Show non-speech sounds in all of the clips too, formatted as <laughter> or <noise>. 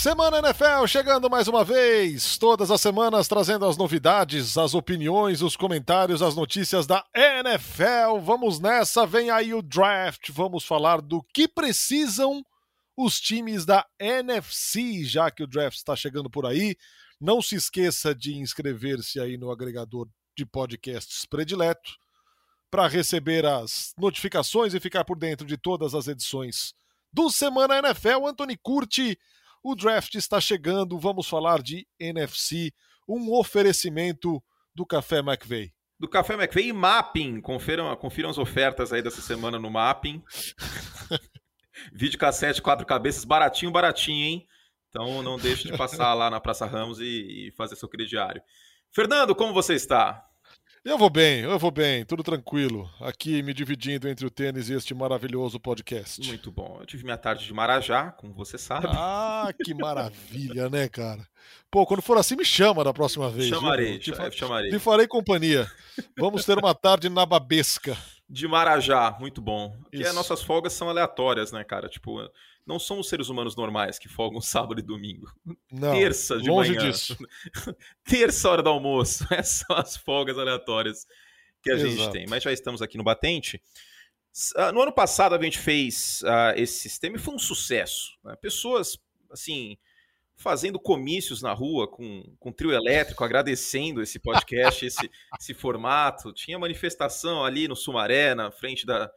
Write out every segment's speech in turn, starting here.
Semana NFL chegando mais uma vez, todas as semanas trazendo as novidades, as opiniões, os comentários, as notícias da NFL. Vamos nessa, vem aí o draft. Vamos falar do que precisam os times da NFC, já que o draft está chegando por aí. Não se esqueça de inscrever-se aí no agregador de podcasts predileto para receber as notificações e ficar por dentro de todas as edições do Semana NFL. Anthony Curti o draft está chegando, vamos falar de NFC, um oferecimento do Café McVeigh. Do Café McVeigh e Mapping. Confiram, confiram as ofertas aí dessa semana no Mapping. <laughs> Vídeo cassete, quatro cabeças, baratinho, baratinho, hein? Então não deixe de passar lá na Praça Ramos e, e fazer seu crediário. Fernando, como você está? Eu vou bem, eu vou bem, tudo tranquilo. Aqui me dividindo entre o tênis e este maravilhoso podcast. Muito bom. Eu tive minha tarde de Marajá, como você sabe. Ah, que <laughs> maravilha, né, cara? Pô, quando for assim, me chama da próxima vez. Chamarei, te, fa chamarei. Te farei companhia. Vamos ter uma tarde na babesca. De Marajá, muito bom. Porque as nossas folgas são aleatórias, né, cara? Tipo, não somos seres humanos normais que folgam <laughs> sábado e domingo. Não, Terça de longe manhã. disso. <laughs> Terça hora do almoço. <laughs> Essas são as folgas aleatórias que a gente Exato. tem. Mas já estamos aqui no Batente. Ah, No ano passado a gente fez ah, esse sistema e foi um sucesso. né? Pessoas, assim, fazendo comícios na rua com, com trio elétrico, agradecendo esse podcast, esse, esse formato. Tinha manifestação ali no Sumaré, na frente da,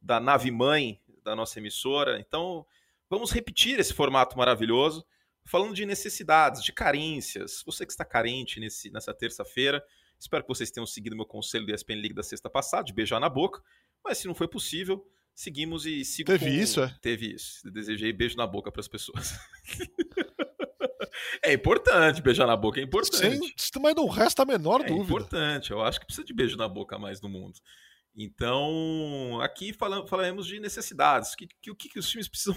da nave mãe da nossa emissora. Então, vamos repetir esse formato maravilhoso, falando de necessidades, de carências. Você que está carente nesse, nessa terça-feira, espero que vocês tenham seguido meu conselho do ESPN League da sexta passada, de beijar na boca. Mas se não foi possível, seguimos e sigo Teve com- isso, é? Teve isso. Desejei beijo na boca para as pessoas. <laughs> é importante beijar na boca, é importante. Sem, mas não resta a menor É dúvida. importante, eu acho que precisa de beijo na boca mais no mundo. Então, aqui fala- falaremos de necessidades. Que- que- O que, que os times precisam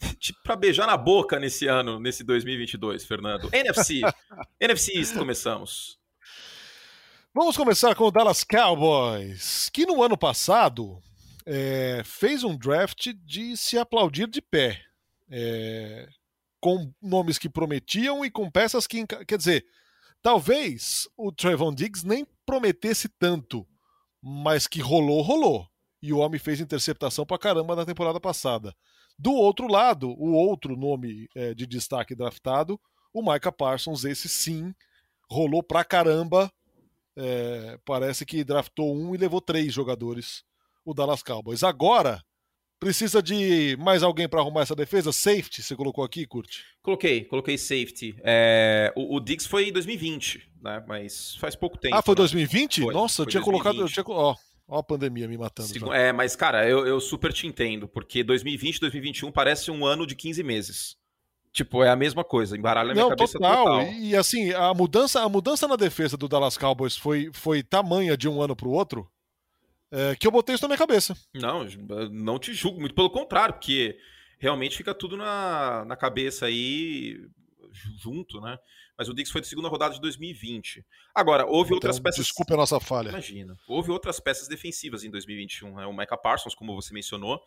<laughs> para beijar na boca nesse ano, nesse 2022, Fernando? NFC. <laughs> NFC East, começamos. Vamos começar com o Dallas Cowboys, que no ano passado é, fez um draft de se aplaudir de pé, é, com nomes que prometiam e com peças que. Quer dizer, talvez o Trevon Diggs nem prometesse tanto, mas que rolou, rolou. E o homem fez interceptação pra caramba na temporada passada. Do outro lado, o outro nome é, de destaque draftado, o Micah Parsons, esse sim, rolou pra caramba é, parece que draftou um e levou três jogadores, o Dallas Cowboys. Agora, precisa de mais alguém para arrumar essa defesa? Safety, você colocou aqui, Curte? Coloquei, coloquei safety. É, o, o Diggs foi em 2020, né? Mas faz pouco tempo. ah, foi né? 2020? Foi, Nossa, eu foi tinha colocado. Eu 2020. tinha, ó, ó a pandemia me matando. Segu- já. É, mas, cara, eu, eu super te entendo, porque 2020 2021 parece um ano de 15 meses. Tipo, é a mesma coisa, embaralha a minha Não, cabeça total. total. E, e, assim, a mudança, a mudança na defesa do Dallas Cowboys foi, foi tamanha de um ano para o outro é, que eu botei isso na minha cabeça. Não, não te julgo, muito pelo contrário, porque realmente fica tudo na, na cabeça aí ju- junto, né? Mas o Dix foi de segunda rodada de 2020. Agora, houve outras Então, peças. Desculpe a nossa falha. Imagina. Houve outras peças defensivas em 2021. Né? O Micah Parsons, como você mencionou,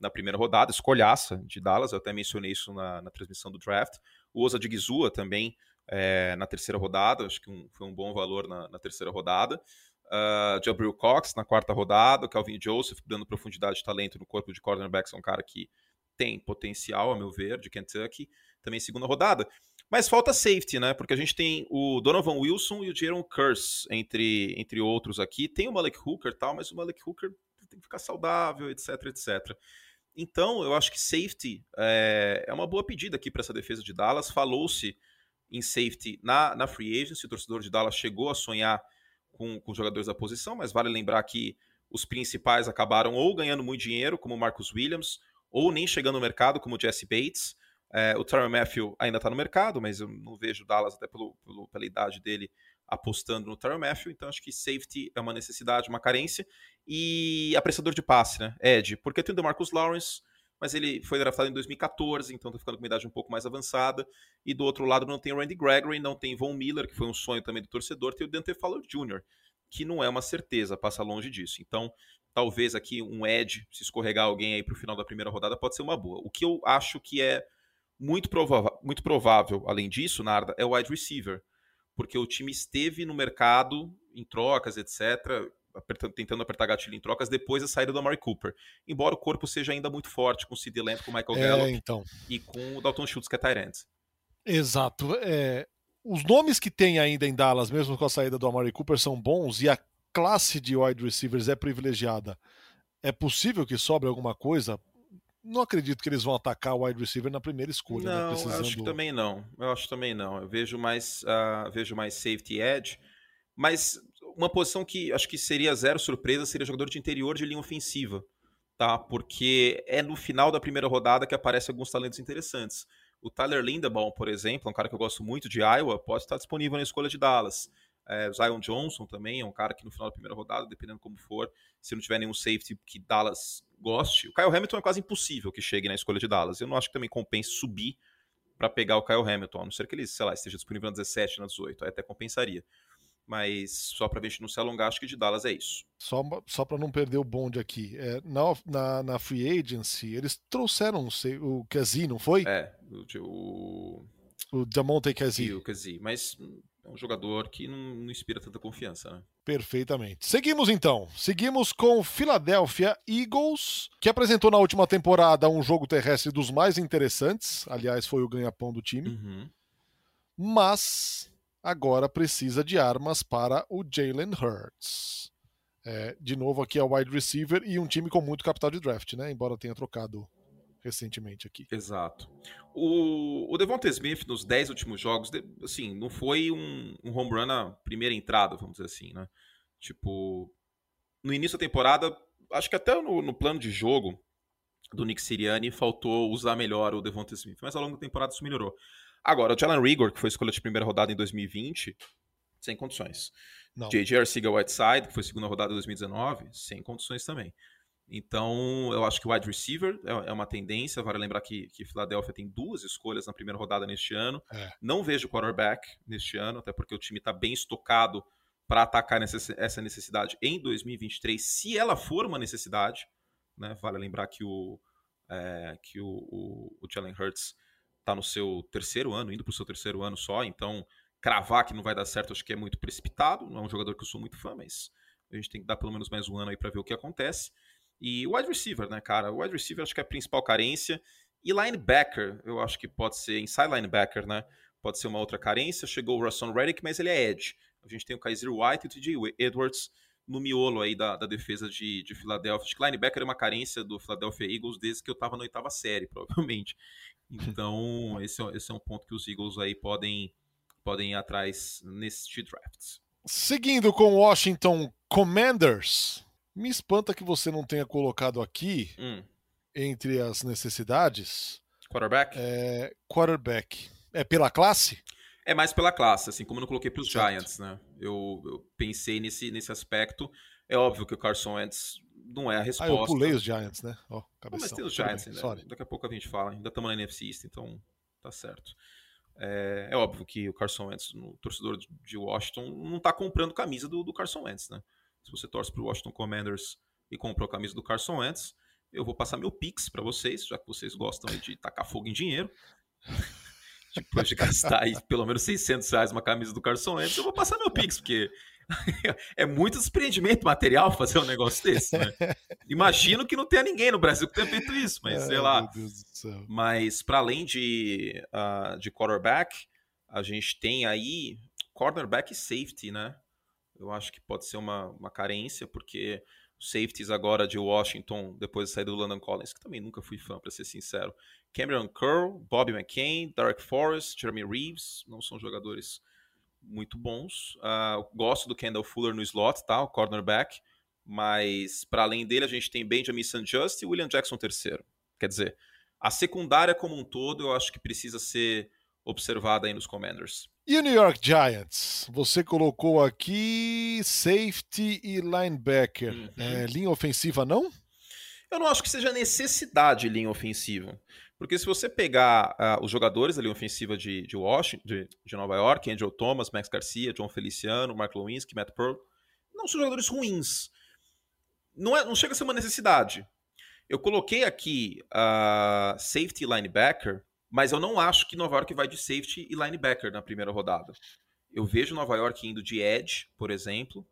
na primeira rodada, escolhaça de Dallas, eu até mencionei isso na, na transmissão do draft. O Osa de Gizua também é, na terceira rodada, acho que um- foi um bom valor na, na terceira rodada. Uh, Jabril Cox na quarta rodada, o Calvin Joseph dando profundidade de talento no corpo de cornerbacks, é um cara que tem potencial, a meu ver, de Kentucky, também segunda rodada. Mas falta safety, né? Porque a gente tem o Donovan Wilson e o Jaron Curse, entre, entre outros aqui. Tem o Malik Hooker e tal, mas o Malik Hooker tem que ficar saudável, etc, etc. Então, eu acho que safety é, é uma boa pedida aqui para essa defesa de Dallas. Falou-se em safety na, na free agency, o torcedor de Dallas chegou a sonhar com, com jogadores da posição, mas vale lembrar que os principais acabaram ou ganhando muito dinheiro, como o Marcus Williams, ou nem chegando no mercado, como o Jesse Bates. É, o Tyron Matthew ainda está no mercado, mas eu não vejo o Dallas, até pelo, pelo- pela idade dele, apostando no Tyron Matthew. Então acho que safety é uma necessidade, uma carência. E apressador de passe, né? Ed, porque tem o DeMarcus Lawrence, mas ele foi draftado em 2014, então tá ficando com uma idade um pouco mais avançada. E do outro lado não tem o Randy Gregory, não tem Von Miller, que foi um sonho também do torcedor, tem o Dante Fowler Jr., que não é uma certeza, passa longe disso. Então, talvez aqui um Ed, se escorregar alguém aí pro final da primeira rodada, pode ser uma boa. O que eu acho que é Muito, prova muito provável, além disso, Narda, é o wide receiver, porque o time esteve no mercado em trocas, etc., apertando, tentando apertar gatilho em trocas depois da saída do Amari Cooper. Embora o corpo seja ainda muito forte com o Sid Lamb, com o Michael é, Gallup então. e com o Dalton Schultz, que é Tyrant. Exato. É, os nomes que tem ainda em Dallas, mesmo com a saída do Amari Cooper, são bons e a classe de wide receivers é privilegiada. É possível que sobre alguma coisa? Não acredito que eles vão atacar o wide receiver na primeira escolha. Né, não, né? Precisando... eu acho que também não. Eu acho também não. Eu vejo mais, uh, vejo mais safety edge, mas uma posição que acho que seria zero surpresa seria jogador de interior de linha ofensiva, tá? Porque é no final da primeira rodada que aparecem alguns talentos interessantes. O Tyler Lindebaum, por exemplo, é um cara que eu gosto muito de Iowa, pode estar disponível na escolha de Dallas. É, Zion Johnson também é um cara que no final da primeira rodada, dependendo como for, se não tiver nenhum safety que Dallas goste. O Kyle Hamilton é quase impossível que chegue na escolha de Dallas. Eu não acho que também compense subir para pegar o Kyle Hamilton, a não ser que ele, sei lá, esteja disponível na 17, na 18, aí até compensaria. Mas só para a gente não se alongar, acho que de Dallas é isso. Só, só para não perder o bonde aqui. É, na, na, na, Free Agency, eles trouxeram sei, o Kazi, não foi? É, o. O Damonte Kazi. O Kazi, mas é um jogador que não, não, inspira tanta confiança, né? Perfeitamente. Seguimos então. Seguimos com o Philadelphia Eagles, que apresentou na última temporada um jogo terrestre dos mais interessantes. Aliás, foi o ganha-pão do time. Uhum. Mas agora precisa de armas para o Jalen Hurts. É, de novo, aqui é o wide receiver e um time com muito capital de draft, né? Embora tenha trocado recentemente aqui. Exato. O, o Devonta Smith, nos 10 últimos jogos, assim, não foi um, um home run na primeira entrada, vamos dizer assim, né? Tipo, no início da temporada, acho que até no, no plano de jogo do Nick Sirianni faltou usar melhor o Devonta Smith, mas ao longo da temporada isso melhorou. Agora, o Jalen Rigor, que foi escolha de primeira rodada em 2020, sem condições. J.J. Arcega-Whiteside, que foi segunda rodada em 2019, sem condições também. Então, eu acho que o wide receiver é, é uma tendência. Vale lembrar que, que Philadelphia tem duas escolhas na primeira rodada neste ano. É. Não vejo quarterback neste ano, até porque o time está bem estocado para atacar essa necessidade em 2023, se ela for uma necessidade. Né? Vale lembrar que o, é, que o, o, o Jalen Hurts está no seu terceiro ano, indo para o seu terceiro ano só, então cravar que não vai dar certo acho que é muito precipitado. Não é um jogador que eu sou muito fã, mas a gente tem que dar pelo menos mais um ano aí para ver o que acontece. E o wide receiver, né, cara? O wide receiver acho que é a principal carência. E linebacker, eu acho que pode ser, inside linebacker, né? Pode ser uma outra carência. Chegou o Rasson Reddick, mas ele é edge. A gente tem o Kaiser White e o TJ Edwards no miolo aí da, da defesa de, de Filadélfia. Acho que linebacker é uma carência do Philadelphia Eagles desde que eu estava na oitava série, <laughs> provavelmente. Então, esse é, esse é um ponto que os Eagles aí podem, podem ir atrás neste draft. Seguindo com o Washington Commanders, me espanta que você não tenha colocado aqui, hum. entre as necessidades... Quarterback? É, quarterback. É pela classe? É mais pela classe, assim como eu não coloquei para os Giants, né? Eu, eu, pensei nesse, nesse aspecto. É óbvio que o Carson Wentz não é a resposta. Ah, eu pulei os Giants, né? Ó, oh, mas tem os Giants ainda. Daqui a pouco a gente fala. Ainda estamos na NFC East, então tá certo. É, é, óbvio que o Carson Wentz, no torcedor de Washington, não está comprando camisa do, do, Carson Wentz, né? Se você torce para o Washington Commanders e comprou a camisa do Carson Wentz, eu vou passar meu Pix para vocês, já que vocês gostam de tacar fogo em dinheiro. <laughs> Depois de gastar aí pelo menos 600 reais uma camisa do Carson Wentz, eu vou passar meu Pix, porque <laughs> é muito desprendimento material fazer um negócio desse, né? <laughs> Imagino que não tenha ninguém no Brasil que tenha feito isso, mas sei lá. Mas para além de, uh, de quarterback, a gente tem aí cornerback e safety, né? Eu acho que pode ser uma, uma carência, porque os safeties agora de Washington, depois da saída do London Collins, que também nunca fui fã, para ser sincero. Cameron Curl, Bobby McCain, Derek Forrest, Jeremy Reeves, não são jogadores muito bons. Uh, gosto do Kendall Fuller no slot, tá? O cornerback. Mas, para além dele, a gente tem Benjamin St. Just e William Jackson III. Quer dizer, a secundária como um todo, eu acho que precisa ser observada aí nos Commanders. E o New York Giants? Você colocou aqui safety e linebacker. Uhum. É, linha ofensiva, não? Eu não acho que seja necessidade linha ofensiva. Porque se você pegar uh, os jogadores linha ofensiva de, de Washington, de, de, Nova York, Andrew Thomas, Max Garcia, John Feliciano, Mark Lewinsky, Matt Pearl, não são jogadores ruins. Não, é, não chega a ser uma necessidade. Eu coloquei aqui uh, safety linebacker Mas eu não acho que Nova York vai de safety e linebacker na primeira rodada. Eu vejo Nova York indo de edge, por exemplo,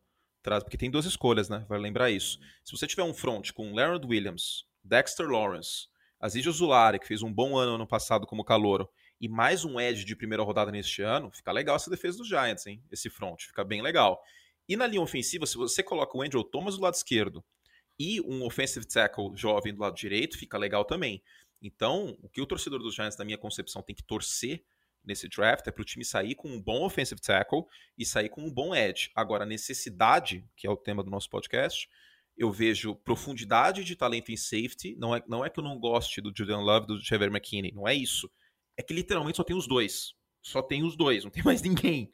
porque tem duas escolhas, né? Vai lembrar isso. Se você tiver um front com Leonard Williams, Dexter Lawrence, Aziz Zulari, que fez um bom ano ano passado como calouro, e mais um edge de primeira rodada neste ano, fica legal essa defesa dos Giants, hein? Esse front, fica bem legal. E na linha ofensiva, se você coloca o Andrew Thomas do lado esquerdo e um offensive tackle jovem do lado direito, fica legal também. Então, o que o torcedor dos Giants, na minha concepção, tem que torcer nesse draft é para o time sair com um bom offensive tackle e sair com um bom edge. Agora, a necessidade, que é o tema do nosso podcast, eu vejo profundidade de talento em safety. Não é, não é que eu não goste do Julian Love do Trevor McKinney, não é isso. É que literalmente só tem os dois. Só tem os dois, não tem <laughs> mais ninguém.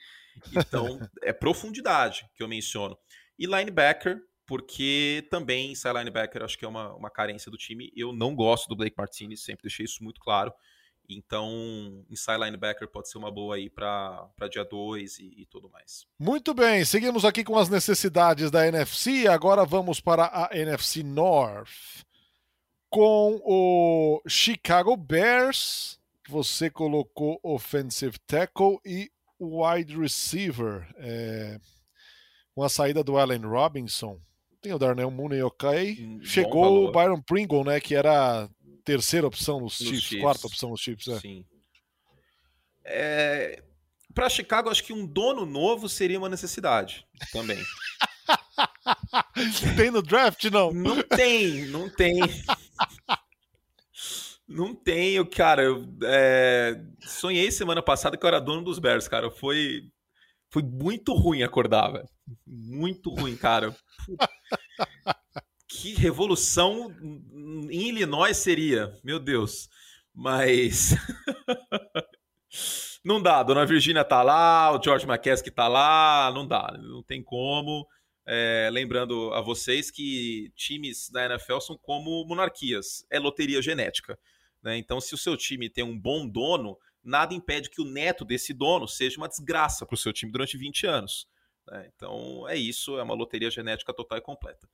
Então, é profundidade que eu menciono. E linebacker, porque também sai linebacker acho que é uma, uma carência do time. Eu não gosto do Blake Martinez, sempre deixei isso muito claro. Então, inside linebacker pode ser uma boa aí para dia 2 e, e, tudo mais. Muito bem, seguimos aqui com as necessidades da NFC. Agora vamos para a NFC North. Com o Chicago Bears, você colocou offensive tackle e wide receiver. É, com a saída do Allen Robinson. Tem o Darnell Mooney ok. Hum, Chegou o Byron Pringle, né? Que era terceira opção nos, nos Chiefs, Chiefs, quarta opção nos Chiefs. É. Sim. É, para Chicago, acho que um dono novo seria uma necessidade também. <laughs> tem no draft, não? Não tem, não tem. não tenho, cara. Eu é, sonhei semana passada que eu era dono dos Bears, cara. Foi, foi muito ruim acordar, velho. Muito ruim, cara que revolução em Illinois seria, meu Deus. Mas <laughs> não dá, Dona Virgínia tá lá, o George McCaskey tá lá, não dá, não tem como. É, lembrando a vocês que times da NFL são como monarquias, é loteria genética. Né? Então, se o seu time tem um bom dono, nada impede que o neto desse dono seja uma desgraça para o seu time durante 20 anos. Né? Então, é isso, é uma loteria genética total e completa.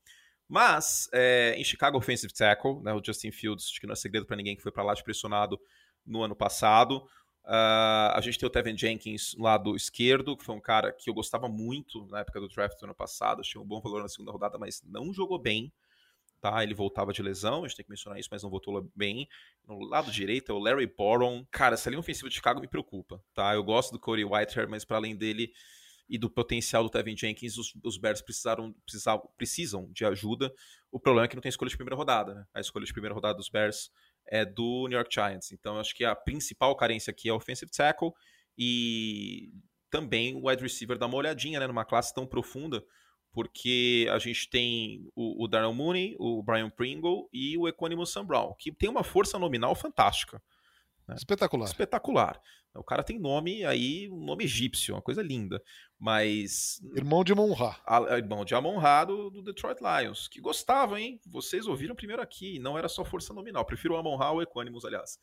Mas, é, em Chicago Offensive Tackle, né, o Justin Fields, acho que não é segredo para ninguém que foi para lá pressionado no ano passado. Uh, a gente tem o Tevin Jenkins no lado esquerdo, que foi um cara que eu gostava muito na época do draft do ano passado, achei um bom valor na segunda rodada, mas não jogou bem. Tá, ele voltava de lesão, a gente tem que mencionar isso, mas não voltou bem. No lado direito é o Larry Boron. Cara, essa linha ofensiva de Chicago me preocupa, tá? Eu gosto do Cody Whitehair, mas para além dele, e do potencial do Tevin Jenkins, os, os Bears precisaram, precisavam, precisam de ajuda. O problema é que não tem escolha de primeira rodada. Né? A escolha de primeira rodada dos Bears é do New York Giants. Então, acho que a principal carência aqui é o offensive tackle e também o wide receiver dá uma olhadinha né, numa classe tão profunda, porque a gente tem o, o Darnell Mooney, o Brian Pringle e o Equanimous Sam Brown, que tem uma força nominal fantástica. Né? Espetacular. Espetacular. O cara tem nome aí, um nome egípcio, uma coisa linda. Mas. Irmão de Monra. Irmão de Amon-Ra do, do, Detroit Lions. Que gostava, hein? Vocês ouviram primeiro aqui. Não era só força nominal. Prefiro o Amon-Ra ou Equanimus, aliás.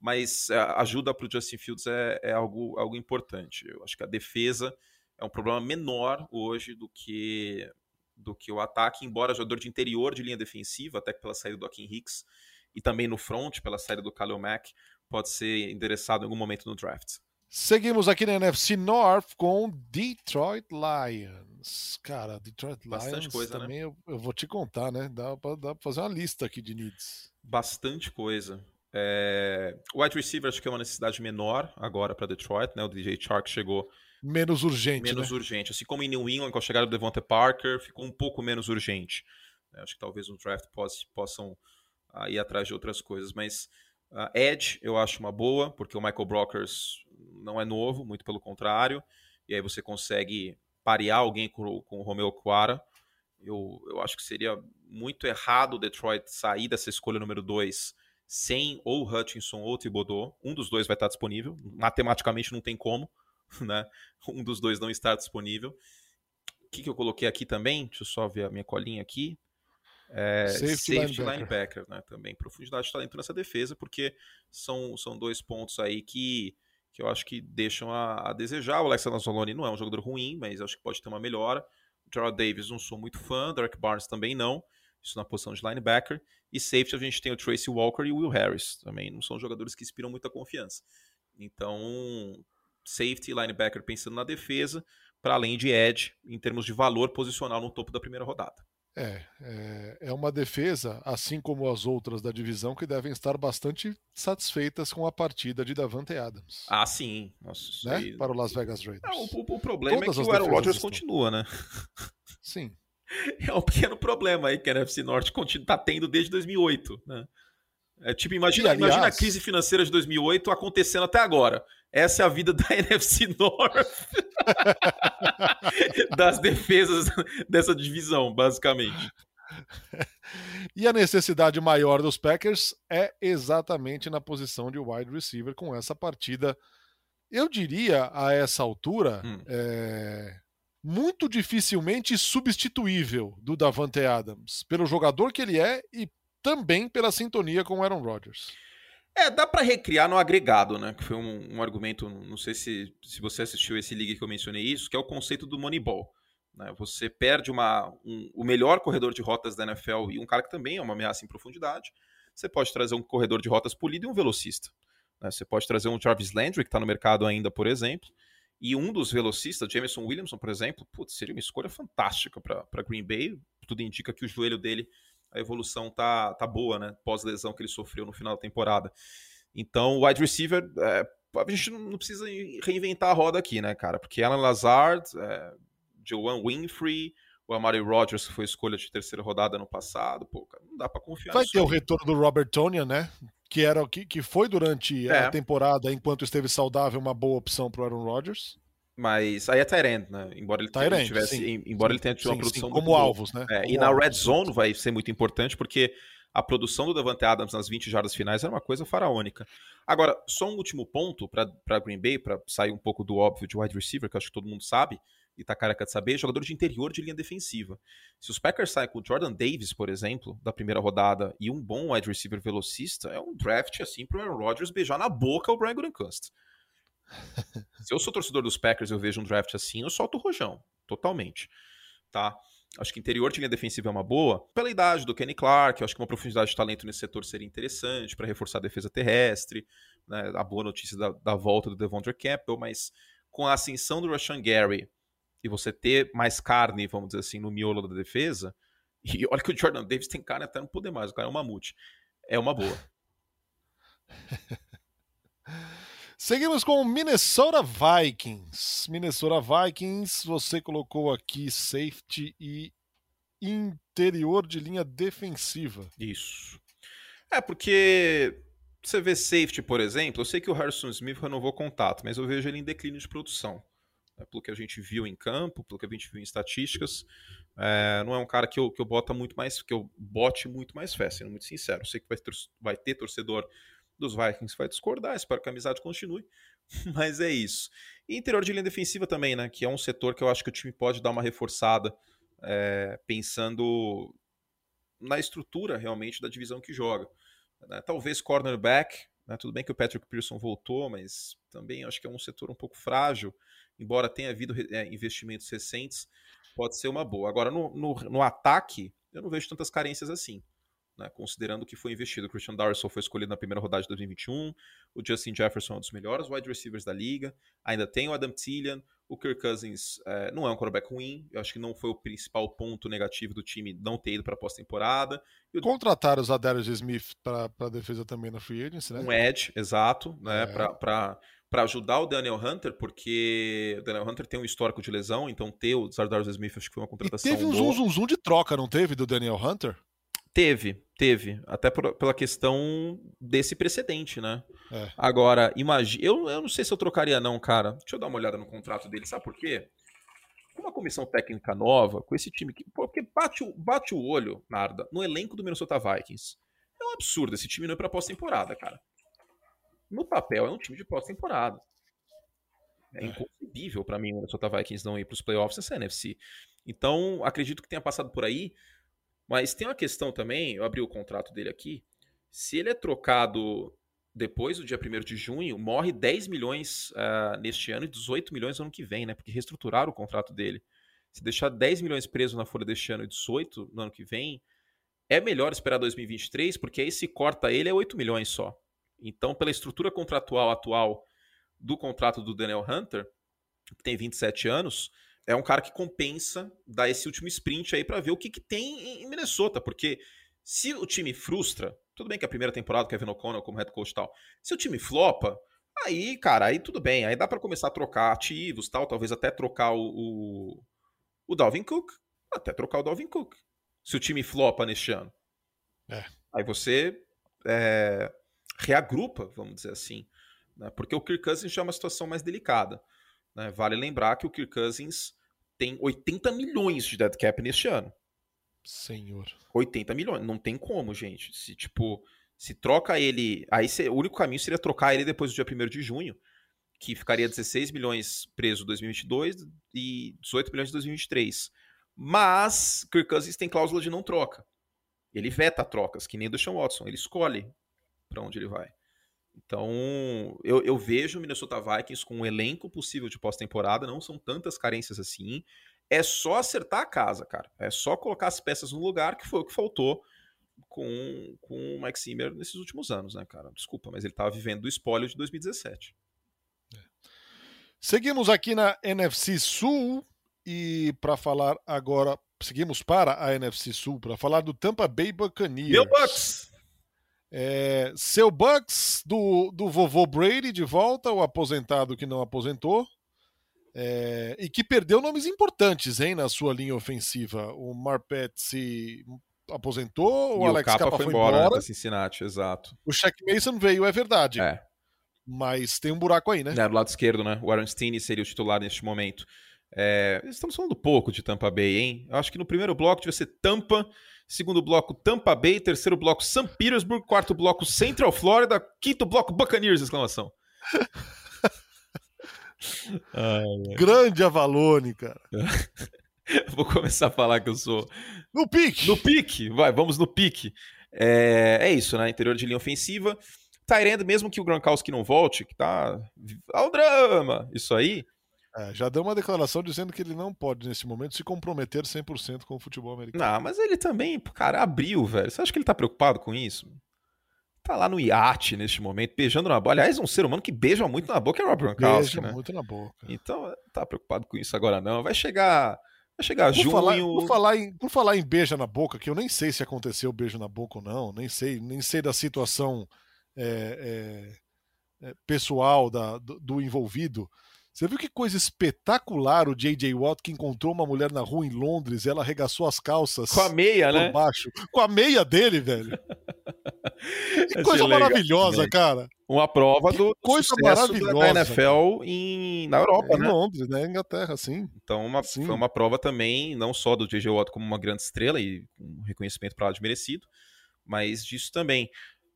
Mas a é, ajuda para o Justin Fields é, é, algo, algo importante. Eu acho que a defesa é um problema menor hoje do que do que o ataque, embora jogador de interior de linha defensiva, até pela saída do Akin Hicks, e também no front, pela saída do Khalil Mack, pode ser endereçado em algum momento no draft. Seguimos aqui na NFC North com Detroit Lions. Cara, Detroit Bastante Lions coisa, né? também né? eu, eu, vou te contar, né? Dá pra, dá pra fazer uma lista aqui de needs. Bastante coisa. É... O wide receiver acho que é uma necessidade menor agora para Detroit, né? O DJ Chark chegou menos urgente, menos né? urgente. Assim como em New England com a chegada do Devonta Parker, ficou um pouco menos urgente. Acho que talvez no draft possam ir atrás de outras coisas, mas Uh, Edge eu acho uma boa, porque o Michael Brockers não é novo, muito pelo contrário. E aí você consegue parear alguém com, com o Romeo Quara. Eu, eu acho que seria muito errado o Detroit sair dessa escolha número 2 sem ou Hutchinson ou Thibodeau. Um dos dois vai estar disponível. Matematicamente não tem como, <laughs> né? Um dos dois não estar disponível. O que, que eu coloquei aqui também? Deixa eu só ver a minha colinha aqui. É, safety, safety linebacker. linebacker, né? Também profundidade de talento nessa defesa, porque são, são dois pontos aí que, que eu acho que deixam a, a desejar. O Alex Anzalone não é um jogador ruim, mas acho que pode ter uma melhora. O Gerald Davis não sou muito fã, Derek Barnes também não. isso na posição de linebacker. E safety a gente tem o Tracy Walker e o Will Harris. Também não são jogadores que inspiram muita confiança. Então, safety e linebacker pensando na defesa, para além de edge, em termos de valor posicional no topo da primeira rodada. É, é, é, uma defesa, assim como as outras da divisão, que devem estar bastante satisfeitas com a partida de Davante Adams. Ah, sim. Nossa, né? Aí... Para o Las Vegas Raiders. Não, o, o, problema Todas é que o Aaron Rodgers continua, né? Sim. <laughs> É um pequeno problema aí que a NFC Norte está tendo desde 2008, né? É, tipo, imagina, e, aliás, imagina a crise financeira de 2008 acontecendo até agora. Essa é a vida da <laughs> NFC North. <laughs> das defesas dessa divisão, basicamente. <laughs> E a necessidade maior dos Packers é exatamente na posição de wide receiver com essa partida. Eu diria a essa altura hum. é, muito dificilmente substituível do Davante Adams, pelo jogador que ele é e também pela sintonia com o Aaron Rodgers. É, dá para recriar no agregado, né? Que foi um, um, argumento, não sei se, se você assistiu esse liga que eu mencionei isso, que é o conceito do Moneyball. Né? Você perde uma, um, o melhor corredor de rotas da NFL e um cara que também é uma ameaça em profundidade. Você pode trazer um corredor de rotas polido e um velocista. Né? Você pode trazer um Jarvis Landry, que está no mercado ainda, por exemplo. E um dos velocistas, Jameson Williamson, por exemplo, putz, seria uma escolha fantástica para Green Bay. Tudo indica que o joelho dele a evolução tá, tá boa, né? Pós-lesão que ele sofreu no final da temporada. Então, o wide receiver, é, a gente não precisa reinventar a roda aqui, né, cara? Porque Alan Lazard, é, Joan Winfrey, o Amari Rodgers, que foi escolha de terceira rodada no passado, pô, cara, não dá para confiar Vai ter aí. o retorno do Robert Tonian, né? Que, era, que, que foi durante é. a temporada, enquanto esteve saudável, uma boa opção para Aaron Rodgers. Mas aí é Tyrant, né? Embora ele tivesse, sim, embora sim, ele tenha tido uma produção sim, como alvos, né? É, como e na red zone vai ser muito importante porque a produção do Davante Adams nas 20 jardas finais era uma coisa faraônica. Agora, só um último ponto para Green Bay, para sair um pouco do óbvio de wide receiver, que acho que todo mundo sabe e tá careca de saber, jogador de interior de linha defensiva. Se os Packers saem com o Jordan Davis, por exemplo, da primeira rodada, e um bom wide receiver velocista, é um draft assim pro Aaron Rodgers beijar na boca o Brian Gutekunst. <laughs> Se eu sou torcedor dos Packers e eu vejo um draft assim, eu solto o rojão, totalmente. Tá? Acho que interior de linha defensiva é uma boa. Pela idade do Kenny Clark, acho que uma profundidade de talento nesse setor seria interessante para reforçar a defesa terrestre. Né? A boa notícia da, da volta do Devondre Campbell, mas com a ascensão do Rashan Gary e você ter mais carne, vamos dizer assim, no miolo da defesa, <laughs> e olha que o Jordan Davis tem carne até não poder mais, o cara é um mamute. É uma boa. <laughs> Seguimos com Minnesota Vikings. Minnesota Vikings, você colocou aqui safety e interior de linha defensiva. Isso. É, porque você vê safety, por exemplo, eu sei que o Harrison Smith renovou contato, mas eu vejo ele em declínio de produção. É, pelo que a gente viu em campo, pelo que a gente viu em estatísticas, é, não é um cara que eu, que eu bota muito mais, que eu bote muito mais fé, sendo muito sincero. Eu sei que vai ter, vai ter torcedor dos Vikings vai discordar, espero que a amizade continue, <laughs> mas é isso. E interior de linha defensiva também, né? Que é um setor que eu acho que o time pode dar uma reforçada, é, pensando na estrutura realmente da divisão que joga. Né? Talvez cornerback, né? tudo bem que o Patrick Pearson voltou, mas também acho que é um setor um pouco frágil, embora tenha havido é, investimentos recentes, pode ser uma boa. Agora, no, no, no ataque, eu não vejo tantas carências assim né, considerando que foi investido. O Christian Darsow foi escolhido na primeira rodada de 2021, o Justin Jefferson é um dos melhores wide receivers da liga, ainda tem o Adam Thielen, o Kirk Cousins é, não é um quarterback ruim, eu acho que não foi o principal ponto negativo do time não ter ido para a pós-temporada. Contrataram os Adarius Smith para a defesa também na free agency, né? Um edge, exato, né, é. para para ajudar o Daniel Hunter, porque o Daniel Hunter tem um histórico de lesão, então ter o Zardarius Smith acho que foi uma contratação e teve um zoom, zoom, zoom de troca, não teve, do Daniel Hunter? Teve, teve. Até por, pela questão desse precedente, né? É. Agora, imagine. Eu, eu não sei se eu trocaria, não, cara. Deixa eu dar uma olhada no contrato dele, sabe por quê? Com uma comissão técnica nova, com esse time que. Porque bate o, bate o olho, Narda, no elenco do Minnesota Vikings. É um absurdo esse time não ir pra pós-temporada, cara. No papel, é um time de pós-temporada. É, é. inconcebível para mim o Minnesota Vikings não ir para os playoffs nessa NFC. Então, acredito que tenha passado por aí mas tem uma questão também, eu abri o contrato dele aqui. Se ele é trocado depois do dia 1 de junho, morre 10 milhões uh, neste ano e 18 milhões no ano que vem, né? Porque reestruturaram o contrato dele. Se deixar 10 milhões preso na folha deste ano e 18 no ano que vem, é melhor esperar 2023, porque aí se corta ele é 8 milhões só. Então, pela estrutura contratual atual do contrato do Daniel Hunter, que tem 27 anos, é um cara que compensa dar esse último sprint aí para ver o que, que tem em Minnesota, porque se o time frustra, tudo bem que a primeira temporada, Kevin O'Connell como head coach e tal, se o time flopa, aí, cara, aí tudo bem, aí dá para começar a trocar ativos tal, talvez até trocar o, o, o Dalvin Cook, até trocar o Dalvin Cook, se o time flopa neste ano. É. Aí você é, reagrupa, vamos dizer assim, né? porque o Kirk Cousins já é uma situação mais delicada. Né? Vale lembrar que o Kirk Cousins tem 80 milhões de dead cap neste ano. Senhor. 80 milhões. Não tem como, gente. Se, tipo, se troca ele. Aí o único caminho seria trocar ele depois do dia 1 de junho, que ficaria 16 milhões preso em 2022 e 18 milhões em 2023. Mas Kirk Cousins tem cláusula de não troca. Ele veta trocas, que nem o Deshaun Watson. Ele escolhe para onde ele vai. Então, eu, eu vejo o Minnesota Vikings com um elenco possível de pós-temporada, não são tantas carências assim. É só acertar a casa, cara. É só colocar as peças no lugar, que foi o que faltou com, com o Mike Zimmer nesses últimos anos, né, cara? Desculpa, mas ele estava vivendo do espólio de 2017. É. Seguimos aqui na NFC Sul e para falar agora, seguimos para a NFC Sul para falar do Tampa Bay Buccaneers. Meu Bucks! É, seu Bucks do, do vovô Brady de volta, o aposentado que não aposentou. É, e que perdeu nomes importantes hein, na sua linha ofensiva. O Marpet se aposentou, o e Alex o Capa, Capa foi, foi embora, embora. da Cincinnati, exato. O Shaq Mason veio, é verdade. É. Mas tem um buraco aí, né? É, do lado esquerdo, né? O Aaron Steen seria o titular neste momento. É, estamos falando pouco de Tampa Bay, hein? Eu acho que no primeiro bloco devia ser Tampa, segundo bloco Tampa Bay, terceiro bloco St. Petersburg, quarto bloco Central Florida, quinto bloco Buccaneers, exclamação. <laughs> Ai, Grande Avalone, cara. <laughs> Vou começar a falar que eu sou. No pique! No pique! Vai, vamos no pique. É, é isso, né? Interior de linha ofensiva. Tyrande, mesmo que o Gronkowski não volte, que tá. Ao drama! Isso aí. É, já deu uma declaração dizendo que ele não pode, nesse momento, se comprometer 100% com o futebol americano. Não, mas ele também, cara, abriu, velho. Você acha que ele tá preocupado com isso? Tá lá no iate neste momento, beijando na boca. Aliás, um ser humano que beija muito na boca é o Rob Gronkowski, Beija né? muito na boca. Então, tá preocupado com isso agora não. Vai chegar... Vai chegar por junho... Falar, por, falar em, por falar em beija na boca, que eu nem sei se aconteceu beijo na boca ou não, nem sei, nem sei da situação é, é, é pessoal da, do, do envolvido, você viu que coisa espetacular o J.J. Watt que encontrou uma mulher na rua em Londres e ela arregaçou as calças. Com a meia, por né? baixo. Com a meia dele, velho. <laughs> que coisa maravilhosa, cara. Uma prova que do coisa maravilhosa da NFL em, na Europa, é, né? Em Londres, né? Inglaterra, sim. Então uma, sim. foi uma prova também, não só do J.J. Watt como uma grande estrela e um reconhecimento para lá de merecido, mas disso também.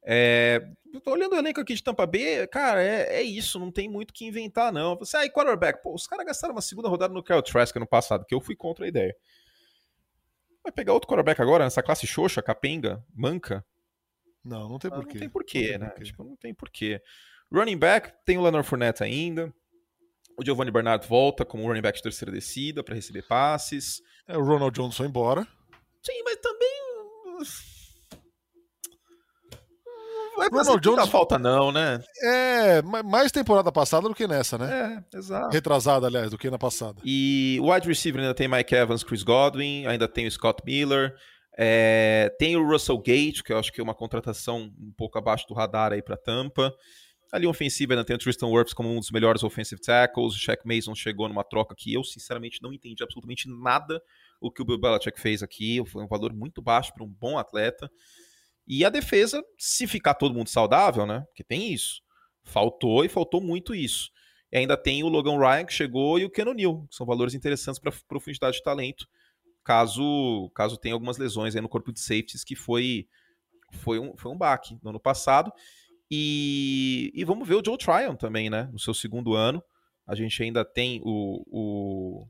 É, tô olhando o elenco aqui de Tampa Bay, cara, é, é isso, não tem muito o que inventar, não. Você, aí, ah, quarterback, pô, os caras gastaram uma segunda rodada no Kyle Trask ano passado, que eu fui contra a ideia. Vai pegar outro quarterback agora, nessa classe xoxa, capenga, manca? Não, não tem porquê. Ah, não tem porquê, né? Porquê. Tipo, não tem porquê. Running back, tem o Leonard Fournette ainda. O Giovanni Bernard volta como running back de terceira descida para receber passes. É, o Ronald Johnson embora. Sim, mas também fazer Ronald Jones falta não, né? É, mais temporada passada do que nessa, né? É, exato. Retrasada, aliás, do que na passada. E o wide receiver ainda tem Mike Evans, Chris Godwin, ainda tem o Scott Miller, é, tem o Russell Gate, que eu acho que é uma contratação um pouco abaixo do radar aí para Tampa. Ali ofensiva ainda tem o Tristan Wirfs como um dos melhores offensive tackles. O Shaq Mason chegou numa troca que eu, sinceramente, não entendi absolutamente nada o que o Bill Belichick fez aqui. Foi um valor muito baixo para um bom atleta. E a defesa, se ficar todo mundo saudável, né? Porque tem isso. Faltou e faltou muito isso. E ainda tem o Logan Ryan que chegou e o Keanu Neal, que são valores interessantes para profundidade de talento, caso caso tenha algumas lesões aí no corpo de safeties, que foi foi um, foi um baque no ano passado. E, e vamos ver o Joe Tryon também, né? No seu segundo ano. A gente ainda tem o, o,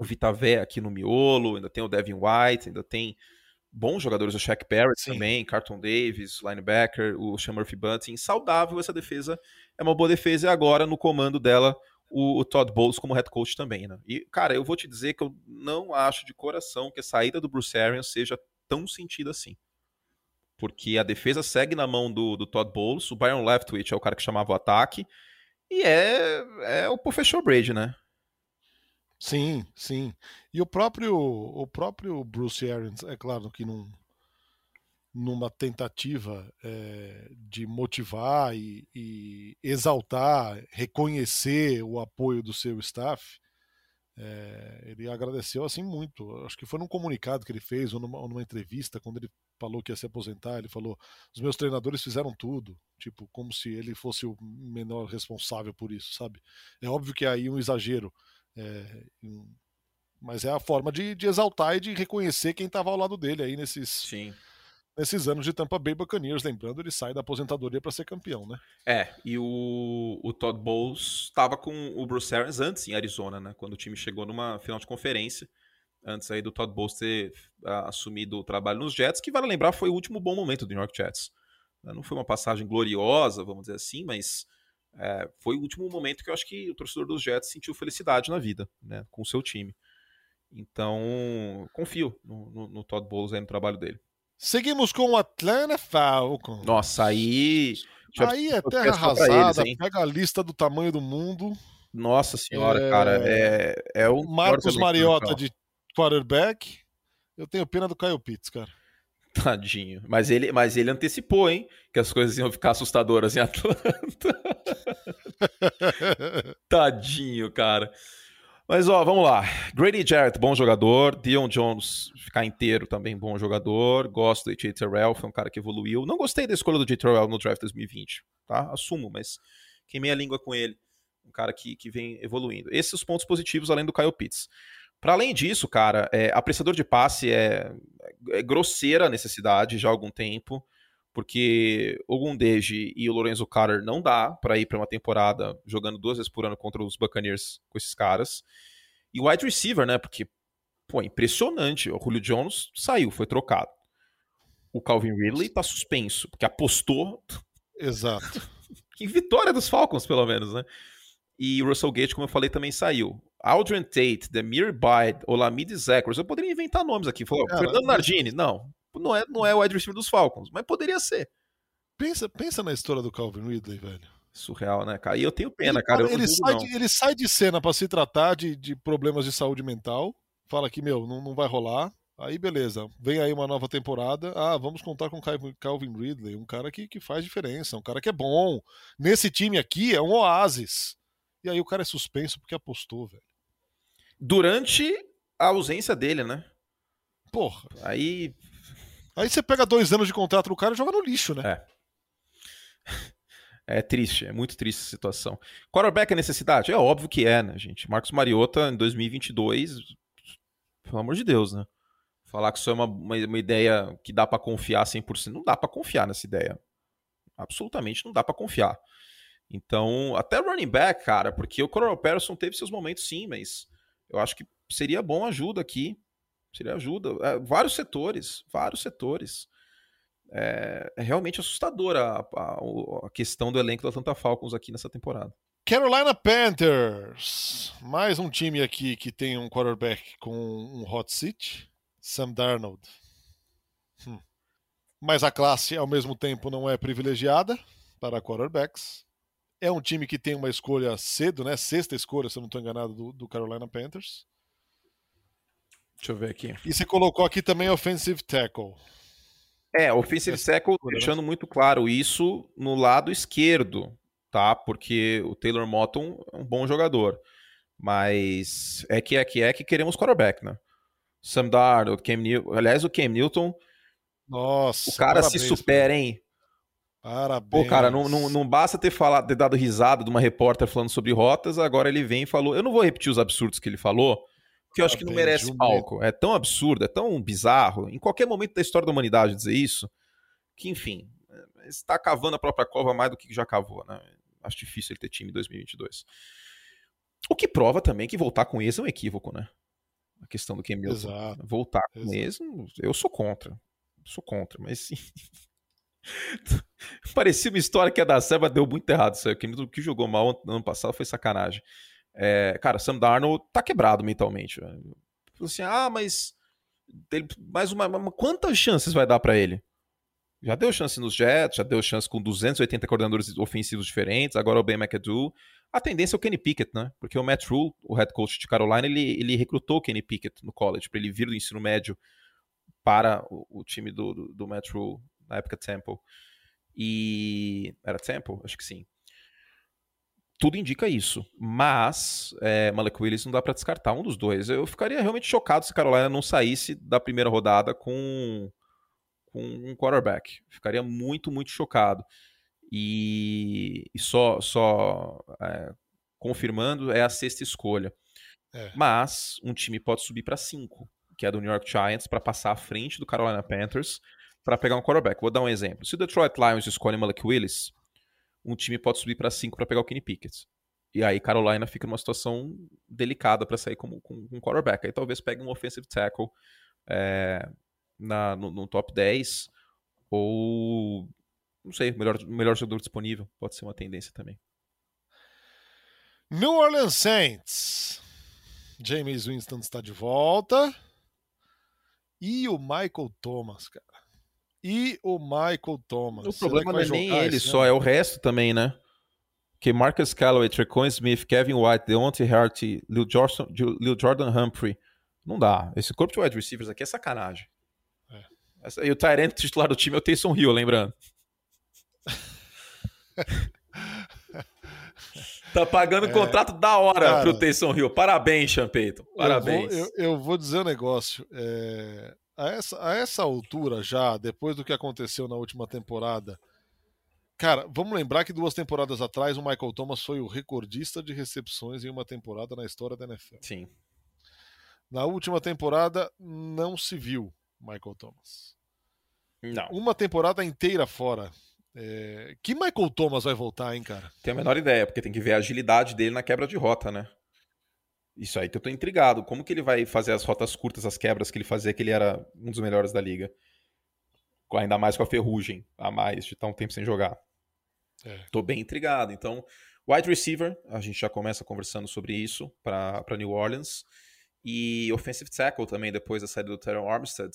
o Vitavé aqui no miolo, ainda tem o Devin White, ainda tem bons jogadores, o Shaq Barrett Sim. também, Carlton Davis, linebacker, o Sean Murphy Bunting, saudável essa defesa, é uma boa defesa e agora no comando dela o, o, Todd Bowles como head coach também, né? E, cara, eu vou te dizer que eu não acho de coração que a saída do Bruce Arians seja tão sentido assim. Porque a defesa segue na mão do, do Todd Bowles, o Byron Leftwich é o cara que chamava o ataque, e é, é o professor Brady, né? Sim, sim. E o próprio, o próprio Bruce Arians, é claro que numa tentativa é, de motivar e, e, exaltar, reconhecer o apoio do seu staff, é, ele agradeceu assim muito. Acho que foi num comunicado que ele fez ou numa, ou numa, entrevista quando ele falou que ia se aposentar. Ele falou: os meus treinadores fizeram tudo, tipo como se ele fosse o menor responsável por isso, sabe? É óbvio que é aí um exagero, é, mas é a forma de, de, exaltar e de reconhecer quem estava ao lado dele aí nesses. Sim nesses anos de Tampa Bay Buccaneers. Lembrando, ele sai da aposentadoria para ser campeão, né? É, e o, o Todd Bowles estava com o Bruce Arians antes em Arizona, né? Quando o time chegou numa final de conferência. Antes aí do Todd Bowles ter uh, assumido o trabalho nos Jets, que vale lembrar foi o último bom momento do New York Jets. Não foi uma passagem gloriosa, vamos dizer assim, mas é, foi o último momento que eu acho que o torcedor dos Jets sentiu felicidade na vida, né? Com o seu time. Então, confio no, no, no Todd Bowles aí no trabalho dele. Seguimos com o Atlanta Falcons. Nossa, aí. Aí é terra arrasada, eles, pega a lista do tamanho do mundo. Nossa senhora, é... cara. É, é o Marcos Mariota de quarterback. Eu tenho pena do Kyle Pitts, cara. <laughs> Tadinho. Mas ele, mas ele antecipou, hein? Que as coisas iam ficar assustadoras em Atlanta. <laughs> Tadinho, cara. Mas ó, vamos lá. Grady Jarrett, bom jogador. Dion Jones, ficar inteiro também, bom jogador. Gosto do J. Terrell, foi um cara que evoluiu. Não gostei da escolha do J. Terrell no draft 2020, tá? Assumo, mas queimei a língua com ele. Um cara que, que vem evoluindo. Esses os pontos positivos, além do Kyle Pitts. Para além disso, cara, é, apreciador de passe é, é grosseira a necessidade já há algum tempo porque o Gundeji e o Lorenzo Carter não dá para ir para uma temporada jogando duas vezes por ano contra os Buccaneers com esses caras. E o wide receiver, né? Porque, pô, impressionante. O Julio Jones saiu, foi trocado. O Calvin Ridley tá suspenso, porque apostou. Exato. <laughs> em vitória dos Falcons, pelo menos, né? E o Russell Gate, como eu falei, também saiu. Aldrin Tate, Demir Bide, Olamide Zachary. Eu poderia inventar nomes aqui. Falou, Fernando Nardini. Não, não é, não é o wide receiver dos Falcons, mas poderia ser. Pensa, pensa na história do Calvin Ridley, velho. Surreal, né, cara? E eu tenho pena, ele, cara. Ele, sai de, ele sai de cena para se tratar de, de problemas de saúde mental. Fala que, meu, não, não vai rolar. Aí, beleza. Vem aí uma nova temporada. Ah, vamos contar com Calvin Ridley, um cara que, que faz diferença, um cara que é bom. Nesse time aqui é um oásis. E aí o cara é suspenso porque apostou, velho. Durante a ausência dele, né? Porra. Aí Aí você pega dois anos de contrato do cara e joga no lixo, né? É. É triste, é muito triste essa situação. Quarterback é necessidade? É óbvio que é, né, gente? Marcos Mariota, em 2022, pelo amor de Deus, né? Falar que isso é uma, uma, uma ideia que dá para confiar 100%, não dá para confiar nessa ideia. Absolutamente não dá para confiar. Então, até running back, cara, porque o Coronel Patterson teve seus momentos sim, mas eu acho que seria bom ajuda aqui. Seria ajuda. É, vários setores, vários setores. É, é realmente assustadora a, a, questão do elenco da Atlanta Falcons aqui nessa temporada. Carolina Panthers. Mais um time aqui que tem um quarterback com um hot seat. Sam Darnold. Hum. Mas a classe, ao mesmo tempo, não é privilegiada para quarterbacks. É um time que tem uma escolha cedo, né? Sexta escolha, se eu não estou enganado, do, do Carolina Panthers. Deixa eu ver aqui. E você colocou aqui também offensive tackle. É, offensive Essa tackle, né? deixando muito claro isso no lado esquerdo, tá? Porque o Taylor Motton é um bom jogador. Mas é que é que é que queremos quarterback, né? Sam Darnold, Cam Newton. Aliás, o Cam Newton. Nossa. O cara se supera, hein? Parabéns. Pô, cara, não, não, não basta ter falado, ter dado risada de uma repórter falando sobre rotas, agora ele vem e falou. Eu não vou repetir os absurdos que ele falou, que eu acho que não merece palco. É tão absurdo, é tão bizarro. Em qualquer momento da história da humanidade dizer isso, que enfim, está cavando a própria cova mais do que já cavou, né? Acho difícil ele ter time em 2022. O que prova também que voltar com ex é um equívoco, né? A questão do que é Exato. Voltar com ex, eu sou contra. Sou contra, mas <laughs> sim. <laughs> Parecia uma história que ia dar certo, deu muito errado. O que jogou mal no ano passado foi sacanagem. É, cara, Sam Darnold tá quebrado mentalmente. Falou assim: ah, mas Ele, mais uma, uma, quantas chances vai dar para ele? Já deu chance nos Jets, já deu chance com 280 coordenadores ofensivos diferentes, agora o Ben McAdoo. A tendência é o Kenny Pickett, né? Porque o Matt Rule, o head coach de Carolina, ele, ele recrutou o Kenny Pickett no college, para ele vir do ensino médio para o, o time do, do, do, Matt Rule, na época Temple. E. Era Temple? Acho que sim. Tudo indica isso. Mas é, Malek Willis não dá para descartar um dos dois. Eu ficaria realmente chocado se Carolina não saísse da primeira rodada com com um quarterback. Ficaria muito, muito chocado. E, e só, só é, confirmando, é a sexta escolha. É. Mas um time pode subir para cinco, que é do New York Giants, para passar à frente do Carolina Panthers para pegar um quarterback. Vou dar um exemplo. Se o Detroit Lions escolhe Malik Willis, um time pode subir para cinco para pegar o Kenny Pickett. E aí Carolina fica numa situação delicada para sair com, com, com um quarterback. Aí talvez pegue um offensive tackle é, na, no, no, top 10, ou não sei, melhor, melhor jogador disponível. Pode ser uma tendência também. New Orleans Saints. James Winston está de volta. E o Michael Thomas, cara. E o Michael Thomas. O problema não é nem ele só, é o resto também, né? Que Marcus Callaway, Trecon Smith, Kevin White, Deontay Hart, Lil Jordan, Lil Jordan Humphrey. Não dá. Esse corpo de wide receivers aqui é sacanagem. E o Tyrant titular do time é o Taysom Hill, lembrando. <laughs> tá pagando é, contrato da hora cara, pro Taysom Hill. Parabéns, Champeito. Parabéns. Eu vou, eu, eu vou, dizer um negócio. É, a, essa, a essa altura já, depois do que aconteceu na última temporada, Cara, vamos lembrar que duas temporadas atrás o Michael Thomas foi o recordista de recepções em uma temporada na história da NFL. Sim. Na última temporada não se viu Michael Thomas. Não. Uma temporada inteira fora. É... Que Michael Thomas vai voltar, hein, cara? Tenho a menor ideia, porque tem que ver a agilidade dele na quebra de rota, né? Isso aí que eu tô intrigado. Como que ele vai fazer as rotas curtas, as quebras que ele fazia, que ele era um dos melhores da liga? Ainda mais com a ferrugem a mais de estar um tempo sem jogar. É. Tô bem intrigado. Então, wide receiver, a gente já começa conversando sobre isso para New Orleans. E offensive tackle também, depois da saída do Terrell Armstead.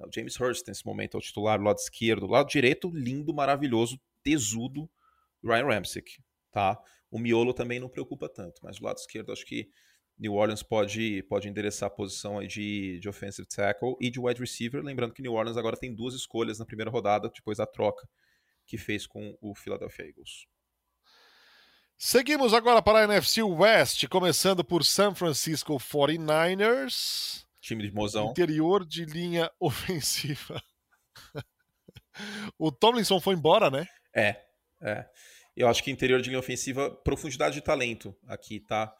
O James Hurst, nesse momento, é o titular do lado esquerdo. Do lado direito, lindo, maravilhoso, tesudo, Ryan Ramsick. Tá? O miolo também não preocupa tanto, mas do lado esquerdo, acho que New Orleans pode, pode endereçar a posição aí de, de offensive tackle e de wide receiver. Lembrando que New Orleans agora tem duas escolhas na primeira rodada, depois da troca que fez com o Philadelphia Eagles. Seguimos agora para a NFC West, começando por San Francisco 49ers. Time de mozão. Interior de linha <laughs> ofensiva. o Tomlinson foi embora, né? É, é. Eu acho que interior de linha ofensiva, profundidade de talento aqui, tá?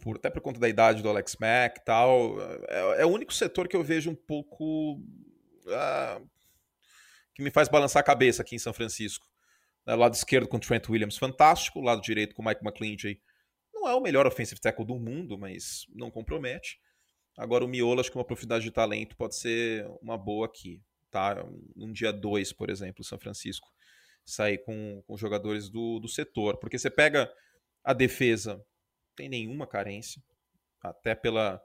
Por, até por conta da idade do Alex Mack e tal. É, é, o único setor que eu vejo um pouco. Uh, que me faz balançar a cabeça aqui em São Francisco. Né, lado esquerdo com Trent Williams, fantástico. Lado direito com Mike McClintock. Não é o melhor offensive tackle do mundo, mas não compromete. Agora o miolo, acho que uma profundidade de talento pode ser uma boa aqui. Tá? Um dia 2, por exemplo, São Francisco. Sair com, com jogadores do, do setor. Porque você pega a defesa, tem nenhuma carência. Até pela,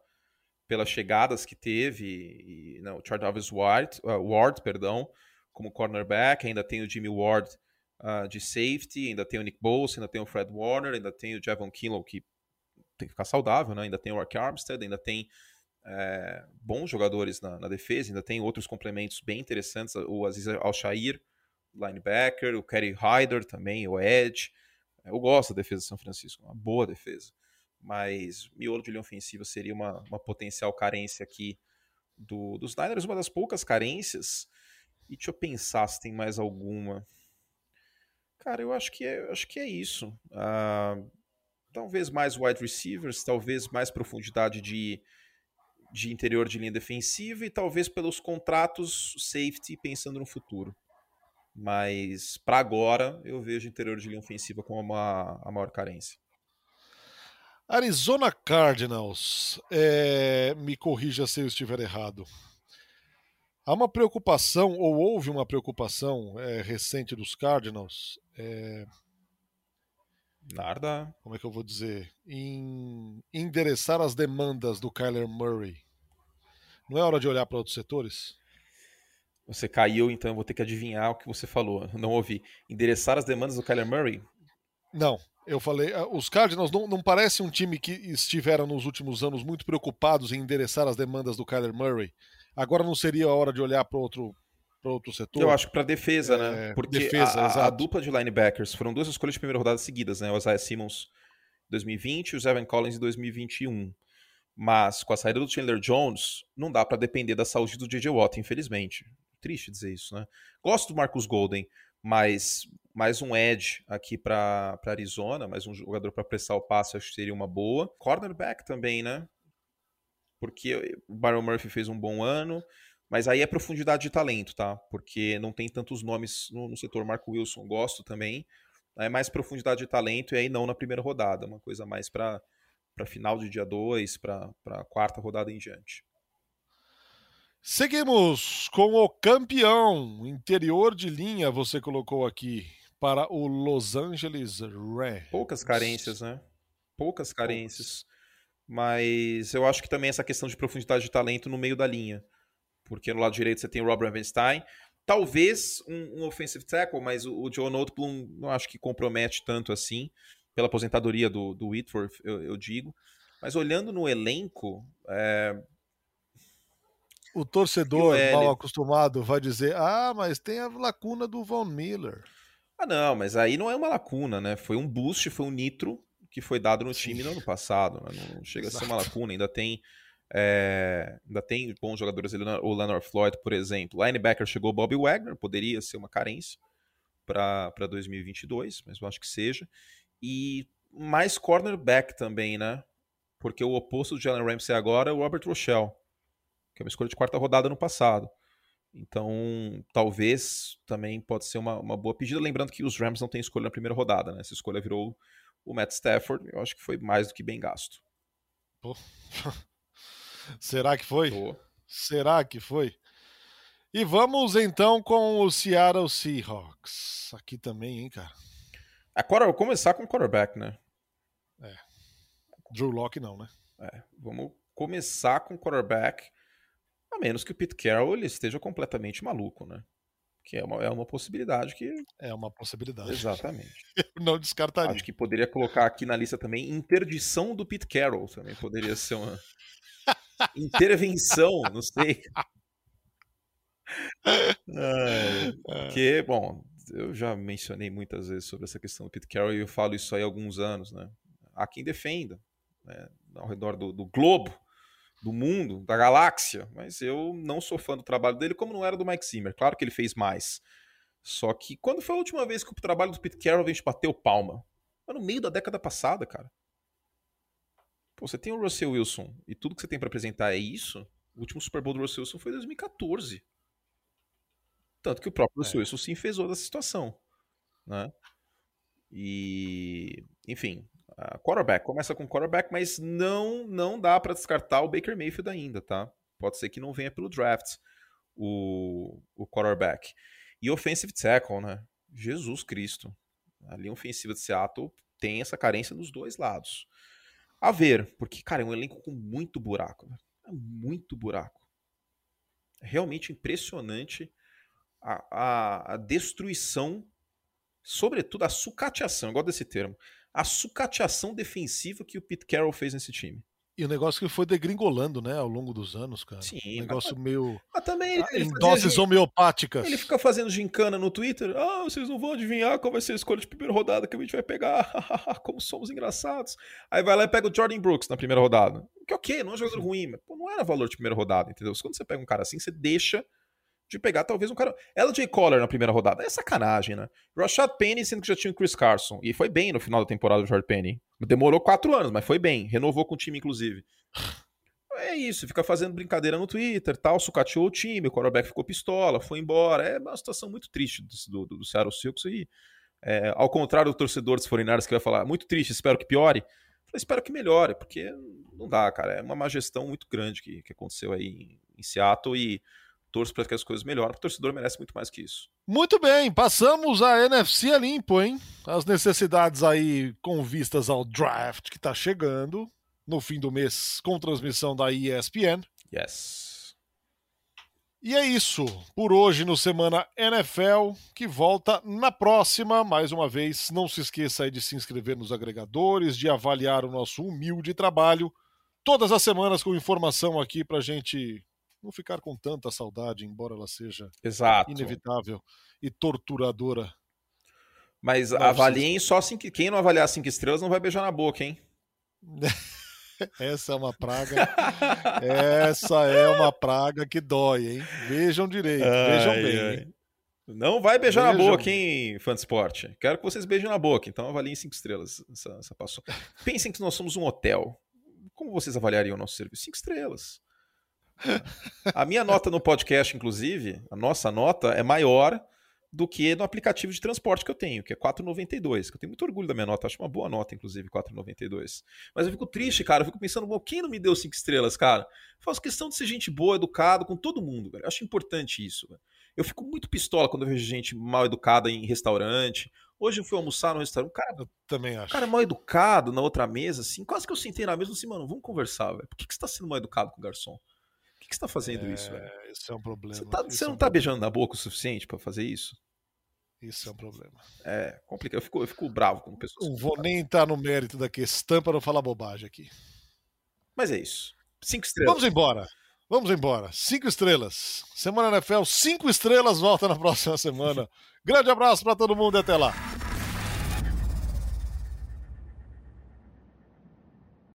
pelas chegadas que teve. E, não, o Charles Ward, uh, Ward perdão, como cornerback. Ainda tem o Jimmy Ward uh, de safety, ainda tem o Nick Bosa, ainda tem o Fred Warner, ainda tem o Javon Kinlow, que tem que ficar saudável, né? ainda tem o Mark Armstead, ainda tem é, bons jogadores na, na, defesa, ainda tem outros complementos bem interessantes, o Aziz Al-Shair, linebacker, o Kerry Hyder também, o Edge. Eu gosto da defesa de São Francisco, uma boa defesa. Mas miolo de linha ofensiva seria uma, uma potencial carência aqui do, dos Niners, uma das poucas carências. E deixa eu pensar se tem mais alguma. Cara, eu acho que é, acho que é isso. Uh, talvez mais wide receivers, talvez mais profundidade de, de interior de linha defensiva e talvez pelos contratos safety pensando no futuro. Mas para agora eu vejo interior de linha ofensiva como uma, a maior carência. Arizona Cardinals, é, me corrija se eu estiver errado. Há uma preocupação, ou houve uma preocupação é, recente dos Cardinals. É, Nada. Como é que eu vou dizer? Em endereçar as demandas do Kyler Murray. Não é hora de olhar para outros setores? Você caiu, então eu vou ter que adivinhar o que você falou. Não ouvi. Endereçar as demandas do Kyler Murray? Não. Eu falei, ah, os Cardinals não, não parece um time que estiveram nos últimos anos muito preocupados em endereçar as demandas do Kyler Murray. Agora não seria a hora de olhar para outro, outro setor? Eu acho que para defesa, né? é, né? Porque defesa, a, a, dupla de linebackers foram duas escolhas de primeira rodada seguidas, né? O Isaiah Simmons 2020 e o Evan Collins em 2021. Mas com a saída do Chandler Jones, não dá para depender da saúde do DJ Watt, infelizmente. Triste dizer isso, né? Gosto do Marcus Golden, mas mais um edge aqui para Arizona, mais um jogador para pressar o passe, acho que seria uma boa. Cornerback também, né? Porque o Byron Murphy fez um bom ano, mas aí é profundidade de talento, tá? Porque não tem tantos nomes no, no setor. Marco Wilson, gosto também. É mais profundidade de talento e aí não na primeira rodada, uma coisa mais para final de dia 2, para quarta rodada em diante. Seguimos com o campeão interior de linha, você colocou aqui para o Los Angeles Rams. Poucas carências, né? Poucas carências. Mas eu acho que também essa questão de profundidade de talento no meio da linha. Porque no lado direito você tem o Rob Ravenstein. Talvez um, um offensive tackle, mas o, o Joe Notblum não acho que compromete tanto assim. Pela aposentadoria do, do Whitworth, eu, eu digo. Mas olhando no elenco, é, o torcedor mal acostumado vai dizer: ah, mas tem a lacuna do Von Miller. Ah, não, mas aí não é uma lacuna, né? Foi um boost, foi um nitro que foi dado no time no ano passado. Né? Não chega Exato. a ser uma lacuna, ainda tem. É, ainda tem bons jogadores ali, o Leonard Floyd, por exemplo. Linebacker chegou o Bobby Wagner, poderia ser uma carência para 2022, mas eu acho que seja. E mais cornerback também, né? Porque o oposto do Jalen Ramsey agora é o Robert Rochelle, que é uma escolha de quarta rodada no passado. Então, talvez também pode ser uma, uma boa pedida. Lembrando que os Rams não têm escolha na primeira rodada, né? Essa escolha virou o Matt Stafford. Eu acho que foi mais do que bem gasto. Pô. <laughs> Será que foi? Pô. Será que foi? E vamos então com o Seattle Seahawks. Aqui também, hein, cara? Agora, vou começar com o quarterback, né? É. Drew Locke não, né? É. Vamos começar com o quarterback. A menos que o Pete Carroll ele esteja completamente maluco, né? Que é uma, é uma possibilidade que. É uma possibilidade. Exatamente. <laughs> Eu não descartaria. Acho que poderia colocar aqui na lista também interdição do Pete Carroll. Também poderia ser uma. <laughs> Intervenção, não sei. É, porque, bom, eu já mencionei muitas vezes sobre essa questão do Pete Carroll e eu falo isso aí há alguns anos, né? Há quem defenda, né? ao redor do, do globo, do mundo, da galáxia, mas eu não sou fã do trabalho dele, como não era do Mike Zimmer. Claro que ele fez mais. Só que quando foi a última vez que o trabalho do Pete Carroll a gente bateu palma? Foi no meio da década passada, cara. Pô, você tem o Russell Wilson e tudo que você tem para apresentar é isso? O último Super Bowl do Russell Wilson foi em 2014. Tanto que o próprio Russell é. Wilson se enfesou dessa situação. Né? E, enfim, Uh, quarterback, começa com quarterback, mas não não dá para descartar o Baker Mayfield ainda, tá? Pode ser que não venha pelo draft o, o quarterback. E offensive tackle, né? Jesus Cristo. A linha ofensiva de Seattle tem essa carência dos dois lados. A ver, porque, cara, é um elenco com muito buraco. Né? É muito buraco. É realmente impressionante a, a, a destruição, sobretudo a sucateação, eu gosto desse termo, a sucateação defensiva que o Pete Carroll fez nesse time. E o negócio que foi degringolando, né, ao longo dos anos, cara. Sim. Um negócio mas, meio. Mas também. Ah, em doses homeopáticas. Ele fica fazendo gincana no Twitter. Ah, vocês não vão adivinhar qual vai ser a escolha de primeira rodada que a gente vai pegar. <laughs> Como somos engraçados. Aí vai lá e pega o Jordan Brooks na primeira rodada. Que ok, não é um jogador ruim, mas pô, não era valor de primeira rodada, entendeu? Quando você pega um cara assim, você deixa de pegar talvez um cara. LJ Collar na primeira rodada. É sacanagem, né? Rashad Penny, sendo que já tinha o Chris Carson. E foi bem no final da temporada do Rashad Penny. Demorou quatro anos, mas foi bem. Renovou com o time, inclusive. É isso, fica fazendo brincadeira no Twitter, tal, sucateou o time, o quarterback ficou pistola, foi embora. É uma situação muito triste do, do, do Seattle Seahawks e é, ao contrário do torcedor dos 49 que vai falar, muito triste, espero que piore. Eu espero que melhore, porque não dá, cara. É uma má gestão muito grande que, que aconteceu aí em, em Seattle e torço para que as coisas melhorem, o torcedor merece muito mais que isso. Muito bem, passamos a NFC a limpo, hein? As necessidades aí com vistas ao draft que está chegando no fim do mês com transmissão da ESPN. Yes. E é isso por hoje no Semana NFL, que volta na próxima. Mais uma vez, não se esqueça aí de se inscrever nos agregadores, de avaliar o nosso humilde trabalho. Todas as semanas com informação aqui para a gente não ficar com tanta saudade, embora ela seja Exato. inevitável e torturadora. Mas Mas avaliem só cinco. Quem não avaliar cinco estrelas não vai beijar na boca, hein? <laughs> Essa é uma praga. Essa é uma praga que dói, hein? Vejam direito, ai, vejam bem. Ai. Não vai beijar vejam. na boca, hein, fã de esporte. Quero que vocês beijem na boca, então avaliem cinco estrelas. Essa, essa passou. Pensem que nós somos um hotel. Como vocês avaliariam o nosso serviço? Cinco estrelas. <laughs> A minha nota no podcast, inclusive, a nossa nota é maior do que no aplicativo de transporte que eu tenho, que é 4,92. Que eu tenho muito orgulho da minha nota, acho uma boa nota, inclusive, 4,92. Mas eu fico triste, cara. Eu fico pensando, bom, quem não me deu cinco estrelas, cara? Eu faço questão de ser gente boa, educado com todo mundo, velho. Eu acho importante isso, velho. Eu fico muito pistola quando eu vejo gente mal educada em restaurante. Hoje eu fui almoçar no restaurante, um cara, eu também acho. cara mal educado na outra mesa, assim, quase que eu sentei na mesa e assim, mano, vamos conversar, velho. Por que, que você tá sendo mal educado com o garçom? Que, você tá fazendo é, isso, velho? Isso é um problema. Você, tá, você é não um tá problema. beijando na boca o suficiente para fazer isso? Isso é um problema. É complicado. Eu fico, eu fico bravo com pessoas. Não vou nem entrar no mérito da questão para não falar bobagem aqui. Mas é isso. Cinco estrelas. Vamos embora. Vamos embora. Cinco estrelas. Semana NFL, cinco estrelas. Volta na próxima semana. Grande abraço para todo mundo e até lá.